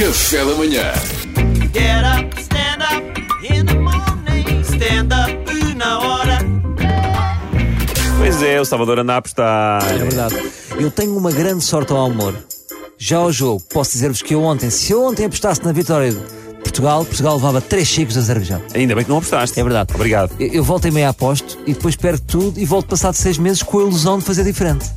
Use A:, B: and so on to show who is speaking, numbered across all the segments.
A: Café da manhã.
B: Get up, stand up in the morning. Stand up na hora.
C: Pois é, o Salvador anda a apostar.
D: É verdade. Eu tenho uma grande sorte ao amor. Já ao jogo, posso dizer-vos que eu ontem, se eu ontem apostasse na vitória de Portugal, Portugal levava 3 chicos do Azerbaijão.
C: Ainda bem que não apostaste.
D: É verdade.
C: Obrigado.
D: Eu, eu volto e meia aposto e depois perco tudo e volto passado seis meses com a ilusão de fazer diferente.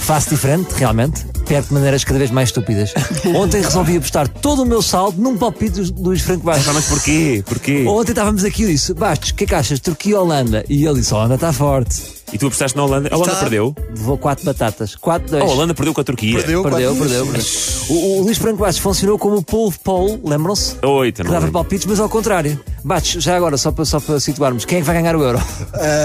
D: Faço diferente, realmente. Perco de maneiras cada vez mais estúpidas. Ontem resolvi apostar todo o meu saldo num palpite do Luís Franco Bastos.
C: Mas porquê? Porquê?
D: Ontem estávamos aqui e disse: Bastos, o que é que achas? Turquia Holanda? E ele disse: Holanda está forte.
C: E tu apostaste na Holanda? A Holanda perdeu?
D: Levou quatro batatas. 4-2.
C: A Holanda perdeu com a Turquia.
E: Perdeu.
D: Perdeu,
E: quatro
D: perdeu, perdeu. O, o Luís Franco Bastos funcionou como o Paul Paul, lembram-se?
C: Oito,
D: Que
C: não
D: dava
C: é?
D: palpites, mas ao contrário. Bastos, já agora, só para, só para situarmos, quem é que vai ganhar o Euro?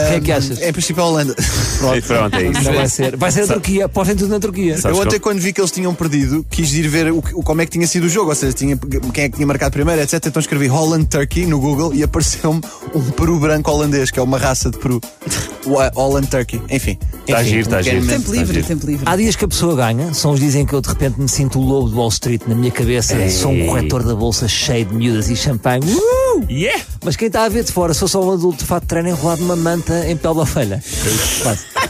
D: Quem é que achas?
E: É em princípio a Holanda.
C: Pronto, pronto, é isso.
D: Não vai ser. Vai ser a Turquia, apostem tudo na Turquia.
C: Sabes
E: eu ontem, quando vi que eles tinham perdido, quis ir ver o, que- o- como é que tinha sido o jogo, ou seja, tinha, quem é que tinha marcado primeiro, etc. Então escrevi Holland Turkey no Google e apareceu-me um peru branco holandês, que é uma raça de peru. O, uh, Holland Turkey. Enfim.
C: Está
E: Enfim,
C: giro, está
E: quero
C: giro.
F: Tempo livre,
C: giro.
F: tempo livre.
D: Há dias que a pessoa ganha, são os dizem que eu de repente me sinto o lobo de Wall Street na minha cabeça,
C: Ei.
D: sou um corretor da bolsa cheio de miúdas e champanhe. Uh!
C: Yeah!
D: Mas quem está a ver de fora, sou só um adulto de fato de treino enrolado numa manta em pele da ovelha. É.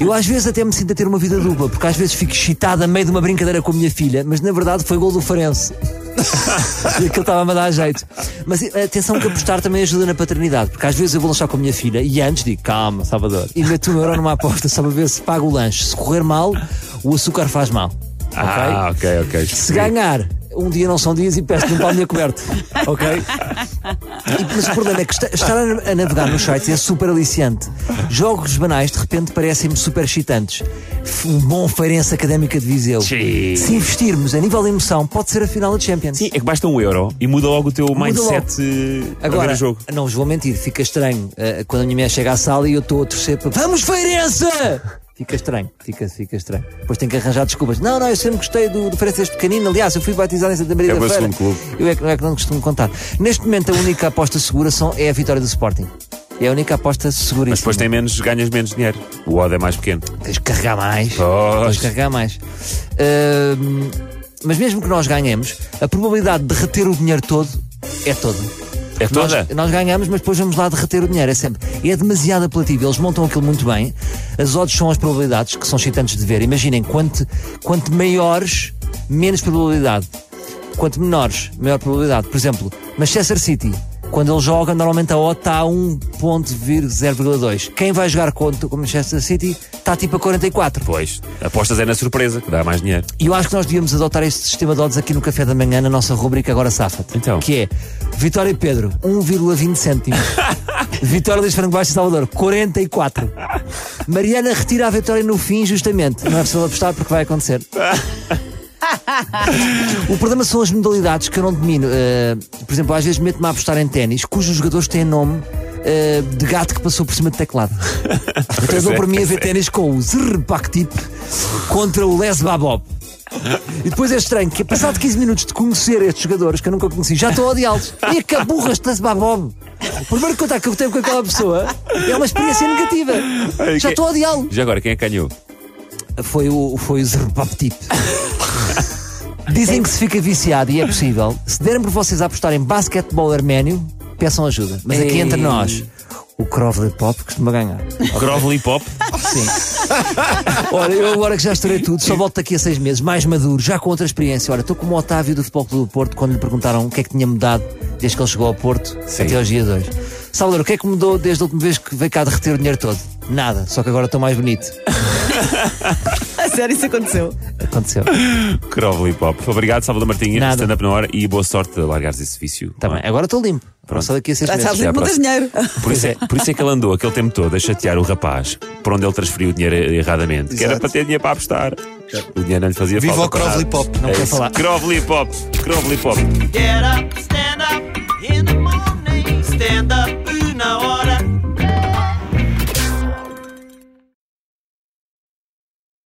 D: Eu às vezes até me sinto a ter uma vida dupla, porque às vezes fico excitado a meio de uma brincadeira com a minha filha, mas na verdade foi gol do Farense. E aquilo estava-me a dar jeito. Mas eh, atenção que apostar também ajuda na paternidade, porque às vezes eu vou lanchar com a minha filha e antes digo, calma, Salvador, e meto um euro numa aposta só para ver se pago o lanche. Se correr mal, o açúcar faz mal.
C: Ah, ok, ok.
D: Se ganhar, um dia não são dias e peço-te um palminha coberto. Ok? Mas o problema é que esta- estar a, navegar nos sites é super aliciante. Jogos banais de repente parecem-me super excitantes. Um bom feirense académica de Viseu.
C: Sim.
D: Se investirmos a nível de emoção, pode ser a final da Champions.
C: Sim, é que basta um euro e muda logo o teu
D: Muda
C: mindset eh, a ver
D: Agora,
C: jogo.
D: não vos vou mentir, fica estranho eh, quando a minha mulher chega à sala e eu estou a torcer para. Vamos, Feirense! Fica estranho, fica, fica estranho. Depois tenho que arranjar desculpas. Não, não, eu sempre gostei do, do desde pequenino. Aliás, eu fui batizado em Santa Maria
C: É
D: da Feira.
C: clube.
D: Eu é que, é que não costumo contar. Neste momento, a única aposta segura são, é a vitória do Sporting. É a única aposta seguríssima.
C: Mas depois tem menos, ganhas menos dinheiro. O odd é mais pequeno.
D: Tens que carregar mais.
C: Pois.
D: Tens que carregar mais. Ahm, mas mesmo que nós ganhemos, a probabilidade de reter o dinheiro todo é toda.
C: É toda?
D: Nós, nós ganhamos, mas depois vamos lá derreter o dinheiro. É sempre. É demasiado apelativo. Eles montam aquilo muito bem. As odds são as probabilidades, que são excitantes de ver. Imaginem, quanto, quanto maiores, menos probabilidade. Quanto menores, maior probabilidade. Por exemplo, Manchester City. Quando ele joga, normalmente a odd está a 1.0,2. Quem vai jogar contra o Manchester City está tipo a 44.
C: Pois. Apostas é na surpresa, que dá mais dinheiro.
D: E eu acho que nós devíamos adotar este sistema de odds aqui no Café da Manhã, na nossa rubrica Agora Safa-te.
C: Então.
D: Que é Vitória Pedro, 1,20 cêntimos. Vitória Luís Franco Baixo e Salvador, 44. Mariana retira a vitória no fim, justamente. Não é preciso apostar porque vai acontecer. O problema são as modalidades que eu não domino. Uh, por exemplo, às vezes meto-me a apostar em ténis, cujos jogadores têm nome uh, de gato que passou por cima de teclado. Então eu dou
C: é,
D: para mim a ver
C: é.
D: ténis com o Zrpaktip contra o Les Babob. E depois é estranho que, passado 15 minutos de conhecer estes jogadores que eu nunca conheci, já estou a odiá-los. E que burras de Les Babob. O primeiro contato que eu tenho com aquela pessoa é uma experiência negativa.
C: Ai,
D: Já
C: que-
D: estou a odiá-lo.
C: Já agora, quem é que ganhou?
D: Foi o, foi o Zrpaptip. Dizem que se fica viciado e é possível. Se derem por vocês a apostar em basquetebol arménio, peçam ajuda. Mas aqui entre nós, o Krovli Pop costuma ganhar.
C: Crovely Pop?
D: Sim. Olha, eu agora que já estourei tudo, só volto daqui a seis meses, mais maduro, já com outra experiência. Olha, estou como o Otávio do Futebol Clube do Porto, quando lhe perguntaram o que é que tinha mudado desde que ele chegou ao Porto
C: Sim.
D: até aos dias de hoje. Salvador, o que é que mudou desde a última vez que veio cá derreter o dinheiro todo? Nada, só que agora estou mais bonito.
F: A sério, isso aconteceu.
D: Aconteceu.
C: Crovely Pop. Obrigado, Salvador Martinha.
D: Nada.
C: Stand up na hora e boa sorte a largares esse vício.
D: Também. Agora estou limpo. Pronto. Só daqui a seis
F: Já
D: meses.
F: não tens
C: próxima.
F: dinheiro.
C: Por isso, é, por isso é que ele andou aquele tempo todo a chatear o rapaz por onde ele transferiu o dinheiro erradamente. Que era
E: Exato.
C: para ter dinheiro para apostar. O dinheiro não lhe fazia
E: Viva
C: falta.
E: o
C: para
E: Crovely
C: nada.
E: Pop.
D: Não
C: É
D: quero
C: isso.
D: falar.
C: Crovely Pop. Crovely Pop.
B: Get up, stand up